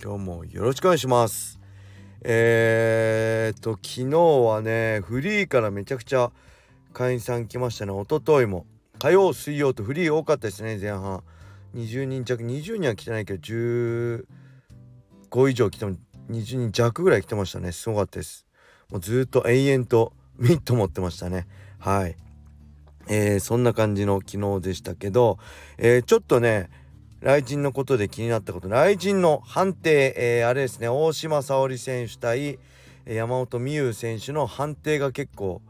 今日もよろしくお願いします。えー、っと昨日はねフリーからめちゃくちゃ会員さん来ましたね。一昨日も。火曜水曜とフリー多かったですね前半。20人弱20人は来てないけど15以上来ても20人弱ぐらい来てましたね。すごかったです。もうずっと延々とミット持ってましたね。はい。えー、そんな感じの昨日でしたけど、えー、ちょっとね雷神のことで気になったこと雷神の判定、えー、あれですね大島沙織選手対山本美優選手の判定が結構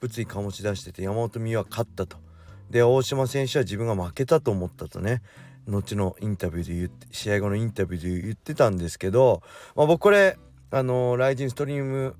物議醸し出してて山本美優は勝ったと。で大島選手は自分が負けたと思ったとね。後のインタビューで言って試合後のインタビューで言ってたんですけど、まあ、僕これあのー、ライジンストリーム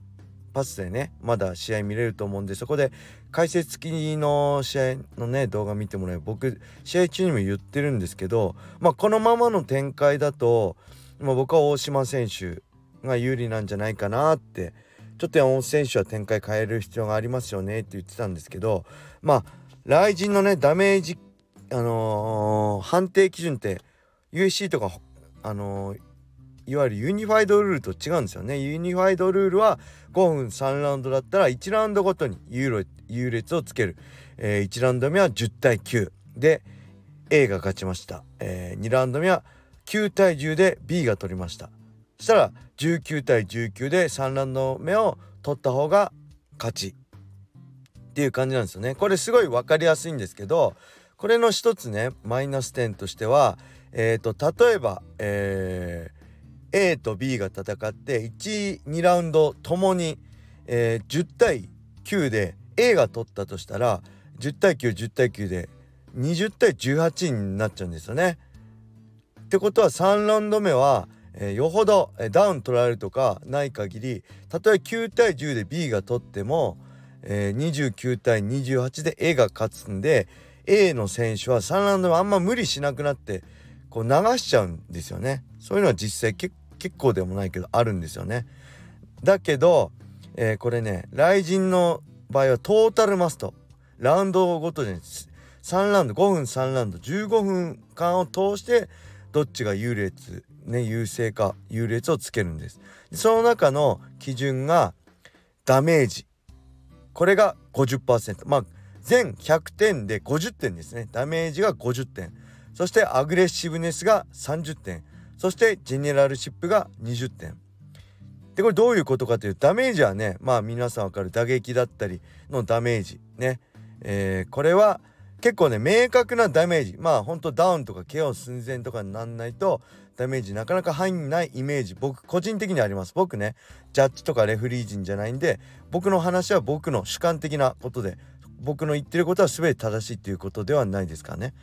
パスでねまだ試合見れると思うんでそこで解説付きの試合のね動画見てもらえば僕試合中にも言ってるんですけどまあこのままの展開だと、まあ、僕は大島選手が有利なんじゃないかなってちょっと山本選手は展開変える必要がありますよねって言ってたんですけどまあ雷神のねダメージあのー、判定基準って USC とかあのーいわゆるユニファイドルールと違うんですよね。ユニファイドルールは5分3ラウンドだったら1ラウンドごとに優劣をつける、えー、1ラウンド目は10対9で A が勝ちました、えー、2ラウンド目は9対10で B が取りました。そしたら19対19で3ラウンド目を取った方が勝ち。っていう感じなんですよね。これすごい分かりやすいんですけどこれの一つねマイナス点としてはえっ、ー、と例えばえー A と B が戦って12ラウンドともに、えー、10対9で A が取ったとしたら10対910対9で20対18になっちゃうんですよね。ってことは3ラウンド目は、えー、よほど、えー、ダウン取られるとかない限りたとえ9対10で B が取っても、えー、29対28で A が勝つんで A の選手は3ラウンド目あんま無理しなくなってこう流しちゃうんですよね。そういうのは実際結結構でもないけどあるんですよね。だけど、えー、これね雷神の場合はトータルマスト。ラウンドごとに3ラウンド5分3ラウンド15分間を通してどっちが優劣ね優勢か優劣をつけるんです。その中の基準がダメージ。これが50%まあ全100点で50点ですね。ダメージが50点。そしてアグレッシブネスが30点。そしてジェネラルシップが20点。でこれどういうことかというとダメージはねまあ皆さん分かる打撃だったりのダメージ。ね、えー、これは結構ね明確なダメージ。まあほんとダウンとか KO 寸前とかになんないとダメージなかなか入んないイメージ。僕個人的にあります。僕ねジャッジとかレフリー陣じゃないんで僕の話は僕の主観的なことで僕の言ってることは全て正しいっていうことではないですかね。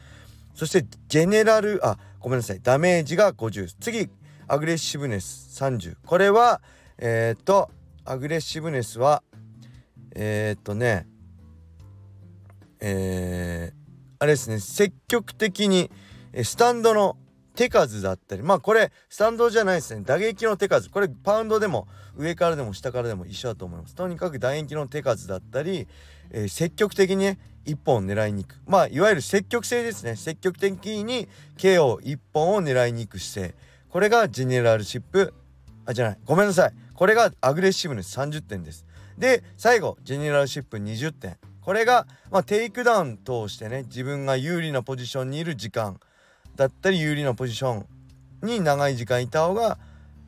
そしてジェネラルあごめんなさい。ダメージが50次アグレッシブネス。30これはえっ、とアグレッシブネスはえっ、とねえー、あれですね。積極的にスタンドの手数だったりまあこれスタンドじゃないですね。打撃の手数。これパウンドでも上からでも下からでも一緒だと思います。とにかく打撃の手数だったり、えー、積極的にね1本狙いに行く。まあいわゆる積極性ですね。積極的に KO1 本を狙いに行く姿勢。これが generalship。あじゃない。ごめんなさい。これが aggressiveness。30点です。で最後 generalship。20点。これが、まあ、テイクダウン通してね自分が有利なポジションにいる時間。だったり有利なポジションに長い時間いた方が、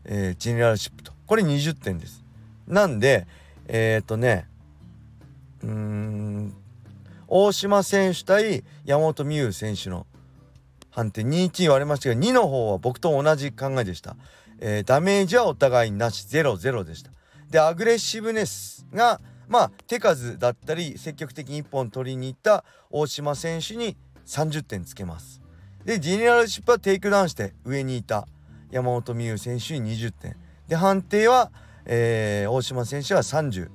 えー、ジェネラルシップと。これ20点です。なんでえっ、ー、とねうん大島選手対山本美優選手の判定2-1言われましたが2の方は僕と同じ考えでした、えー、ダメージはお互いなし0-0でした。でアグレッシブネスがまあ手数だったり積極的に1本取りに行った大島選手に30点つけます。で generalship はテイクダウンして上にいた山本美憂選手に20点。で判定は、えー、大島選手は30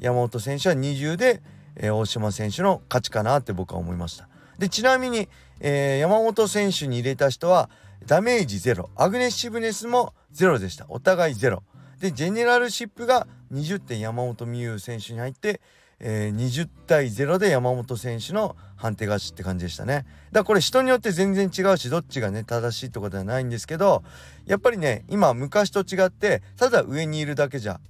山本選手は20で、えー、大島選手の勝ちかなって僕は思いました。でちなみに、えー、山本選手に入れた人はダメージゼロ。 aggressiveness もゼロでした。お互いゼロ。で generalship が20点山本美憂選手に入って、えー、20対0で山本選手の判定勝ちって感じでしたねだからこれ人によって全然違うしどっちがね正しいってことではないんですけどやっぱりね今昔と違ってただ上にいるだけじゃ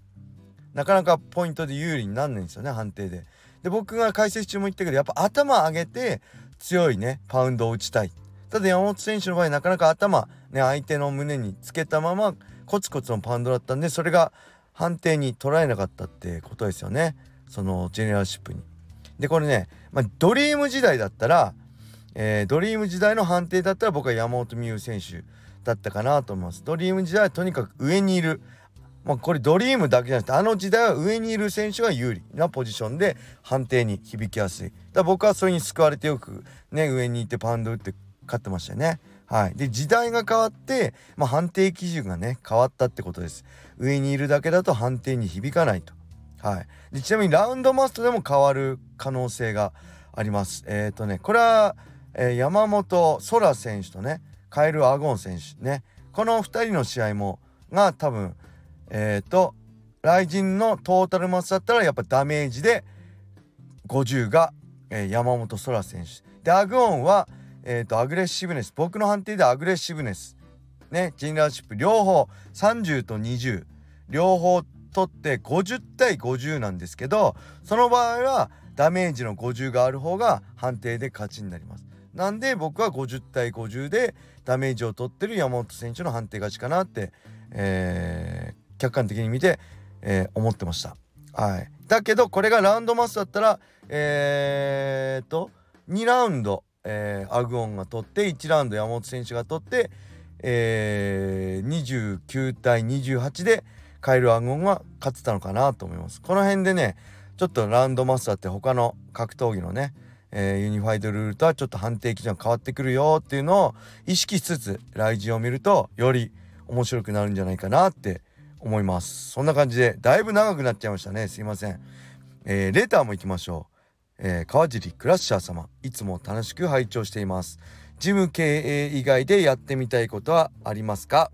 なかなかポイントで有利になんないんですよね判定で。で僕が解説中も言ったけどやっぱ頭上げて強いねパウンドを打ちたい。ただ山本選手の場合なかなか頭ね相手の胸につけたままコツコツのパウンドだったんでそれが判定に捉えなかったってことですよねそのジェネラルシップに。でこれね、まあ、ドリーム時代だったら、えー、ドリーム時代の判定だったら僕は山本美優選手だったかなと思います。ドリーム時代はとにかく上にいる。まあ、これドリームだけじゃなくてあの時代は上にいる選手が有利なポジションで判定に響きやすい。だから僕はそれに救われてよくね上にいてパウンド打って勝ってましたよね。はい。で時代が変わって、まあ、判定基準がね変わったってことです。上にいるだけだと判定に響かないと。はい。でちなみにラウンドマストでも変わる可能性があります。えっ、ー、とねこれは、えー、山本空選手とねカエル・アゴン選手ねこの2人の試合もが多分えっ、ー、と雷神のトータルマスだったらやっぱダメージで50が、えー、山本空選手。でアグオンは、えーと、アグレッシブネス。僕の判定でアグレッシブネス。ねジンラーシップ。両方30と20両方取って50対50なんですけどその場合はダメージの50がある方が判定で勝ちになりますなんで僕は50対50でダメージを取ってる山本選手の判定勝ちかなって、えー、客観的に見て、えー、思ってました。はい、だけどこれがラウンドマスだったらえー、っと2ラウンド、えー、アグオンが取って1ラウンド山本選手が取って、えー、29対28でカイル・アグオンが勝ってたのかなと思います。この辺でねちょっとラウンドマスターって他の格闘技のね、えー、ユニファイドルールとはちょっと判定基準が変わってくるよっていうのを意識しつつ来陣を見るとより面白くなるんじゃないかなって思います。そんな感じでだいぶ長くなっちゃいましたね。すいません、えー、レターも行きましょう、えー、川尻クラッシャー様。いつも楽しく拝聴しています。ジム経営以外でやってみたいことはありますか？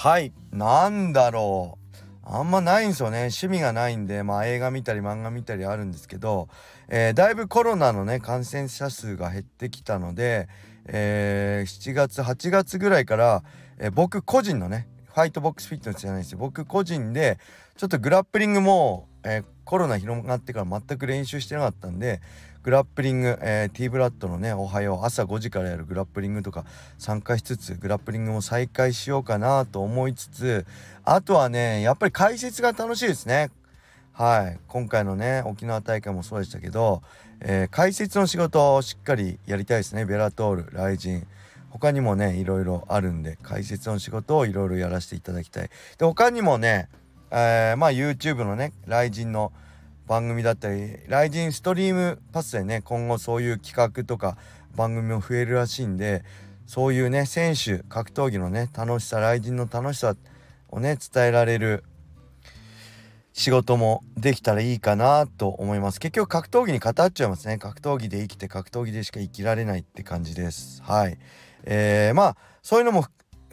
はい。なんだろう。あんまないんですよね。趣味がないんでまあ映画見たり漫画見たりあるんですけど、えー、だいぶコロナのね感染者数が減ってきたので、えー、7月8月ぐらいから、えー、僕個人のねファイトボックスフィットネスじゃないですよ。僕個人でちょっとグラップリングも、えー、コロナ広がってから全く練習してなかったんでグラップリング、えー、T ブラッドのねおはよう朝5時からやるグラップリングとか参加しつつグラップリングも再開しようかなと思いつつあとはねやっぱり解説が楽しいですね。はい。今回のね沖縄大会もそうでしたけど、えー、解説の仕事をしっかりやりたいですね。ベラトールライジン。他にもねいろいろあるんで解説の仕事をいろいろやらせていただきたい。で他にもね、えー、まあ YouTube のね雷神の番組だったり雷神ストリームパスでね今後そういう企画とか番組も増えるらしいんでそういうね選手格闘技のね楽しさ雷神の楽しさをね伝えられる仕事もできたらいいかなと思います。結局格闘技に語っちゃいますね。格闘技で生きて格闘技でしか生きられないって感じです。はい。えー、まあそういうのも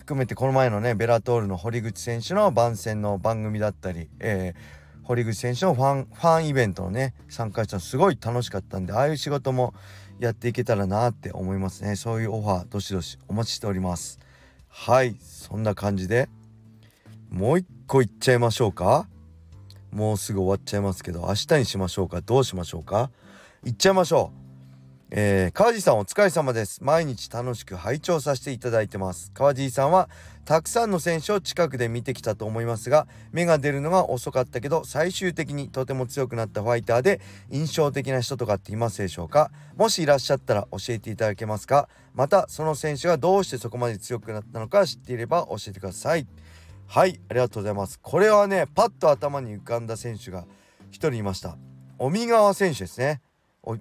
含めてこの前のねベラトールの堀口選手の番宣の番組だったり、えー、堀口選手のファンファンイベントのね参加したのすごい楽しかったんでああいう仕事もやっていけたらなって思いますね。そういうオファーどしどしお待ちしております。はいそんな感じでもう一個いっちゃいましょうか。もうすぐ終わっちゃいますけど明日にしましょうか。どうしましょうか。いっちゃいましょう。えー、川地さんお疲れ様です。毎日楽しく拝聴させていただいてます。川地さんはたくさんの選手を近くで見てきたと思いますが芽が出るのが遅かったけど最終的にとても強くなったファイターで印象的な人とかっていますでしょうか？もしいらっしゃったら教えていただけますか？またその選手がどうしてそこまで強くなったのか知っていれば教えてください。はいありがとうございます。これはねパッと頭に浮かんだ選手が1人いました。尾身川選手ですね。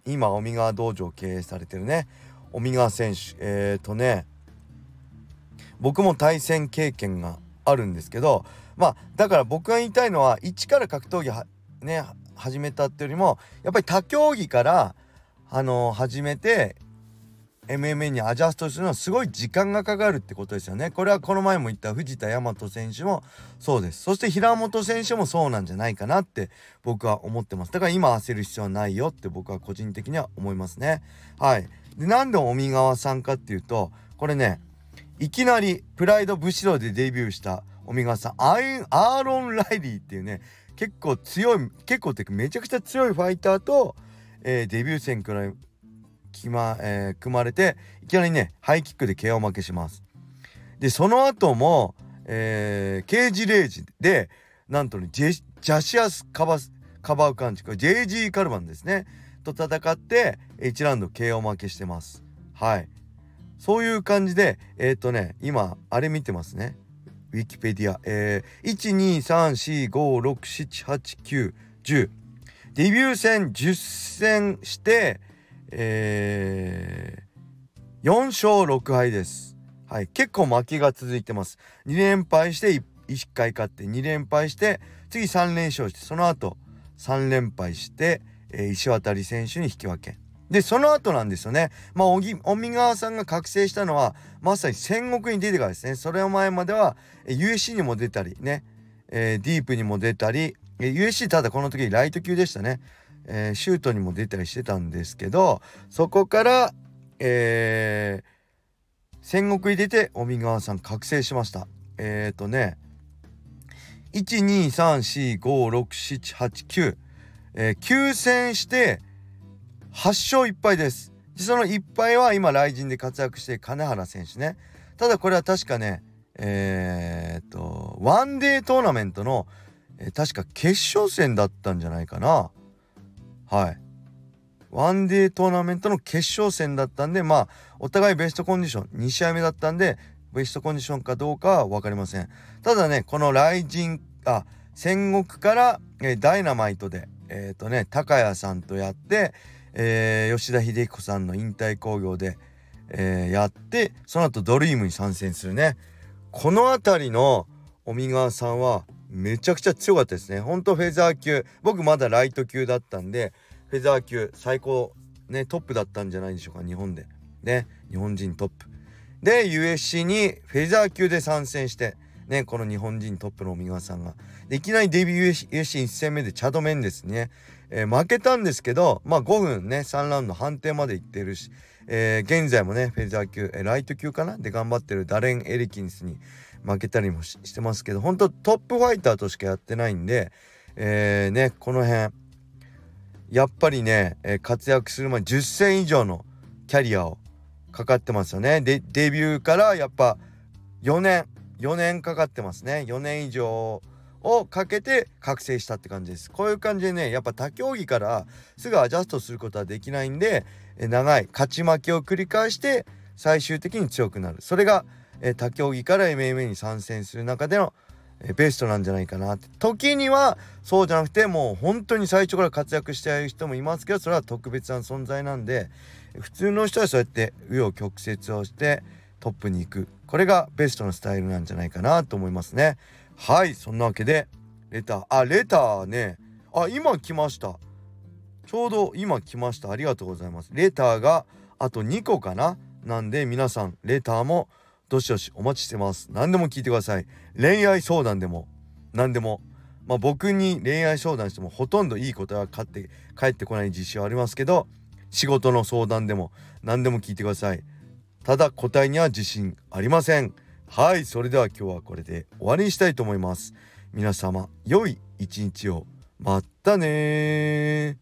今尾身川道場を経営されてるね。尾身川選手。えっ、ー、とね僕も対戦経験があるんですけどまあだから僕が言いたいのは一から格闘技ね始めたっていうよりもやっぱり他競技からあの始めて MMA にアジャストするのはすごい時間がかかるってことですよね。これはこの前も言った藤田大和選手もそうです。そして平本選手もそうなんじゃないかなって僕は思ってます。だから今焦る必要はないよって僕は個人的には思いますね。はい。で、なんで尾身川さんかっていうと、これね、いきなりプライド武士道でデビューした尾身川さん、アーロン・ライリーっていうね、結構強い、結構っていうかめちゃくちゃ強いファイターと、えー、デビュー戦くらい決ま、えー、組まれていきなりねハイキックで KO 負けします。でその後も、えー、ケージレイジでなんとねジェジャシアスカバスカバウカンチこれ JG カルバンですね。と戦って1ラウンド KO 負けしてます。はい。そういう感じでえっ、ー、とね今あれ見てますね。ウィキペディア。えー、12345678910デビュー戦10戦してえー、4勝6敗です。はい、結構負けが続いてます。2連敗して 1, 回勝って2連敗して次3連勝してその後3連敗して、えー、石渡選手に引き分け。でその後なんですよね。まあ尾身川さんが覚醒したのはまさに戦国に出てからですね。それを前までは USC にも出たりね、えー、ディープにも出たり USC ただこの時ライト級でしたね。えー、シュートにも出たりしてたんですけどそこから、えー、戦国に出て尾身川さん覚醒しました。えっ、ー、とね123456789、えー、9戦して8勝1敗です。その1敗は今雷神で活躍して金原選手ね。ただこれは確かねえー、っとワンデートーナメントの、えー、確か決勝戦だったんじゃないかな。はい。ワンデートーナメントの決勝戦だったんでまあお互いベストコンディション2試合目だったんでベストコンディションかどうかは分かりません。ただねこの雷神あ戦国から、え、ダイナマイトでえっ、ー、とね高谷さんとやって、えー、吉田秀彦さんの引退興行で、えー、やってその後ドリームに参戦するね。この辺りの尾身川さんはめちゃくちゃ強かったですね。ほんとフェザー級。僕まだライト級だったんでフェザー級最高ねトップだったんじゃないでしょうか日本で。ね日本人トップ。で USC にフェザー級で参戦してねこの日本人トップの三輪さんがいきなりデビュー USC1 戦目でチャドメンですね、えー、負けたんですけどまあ5分ね3ラウンド判定までいってるし、えー、現在もねフェザー級、えー、ライト級かな？で頑張ってるダレン・エリキンスに負けたりもしてますけど本当トップファイターとしかやってないんで、えー、ねこの辺やっぱりね、え、活躍する前10戦以上のキャリアをかかってますよね。でデビューからやっぱ4年4年かかってますね。4年以上をかけて覚醒したって感じです。こういう感じでねやっぱ他競技からすぐアジャストすることはできないんでえ長い勝ち負けを繰り返して最終的に強くなる。それがえ、他競技から MMA に参戦する中での、ベストなんじゃないかなって。時にはそうじゃなくてもう本当に最初から活躍している人もいますけどそれは特別な存在なんで普通の人はそうやって紆余曲折をしてトップに行く。これがベストのスタイルなんじゃないかなと思いますね。はいそんなわけでレター。あレターね。あ今来ました。ちょうど今来ました。ありがとうございます。レターがあと2個かな。なんで皆さんレターもどしどしお待ちしてます。何でも聞いてください。恋愛相談でも。何でも。まあ僕に恋愛相談してもほとんどいい答えは返って返ってこない自信はありますけど仕事の相談でも。何でも聞いてください。ただ答えには自信ありません。はいそれでは今日はこれで終わりにしたいと思います。皆様良い一日を。またね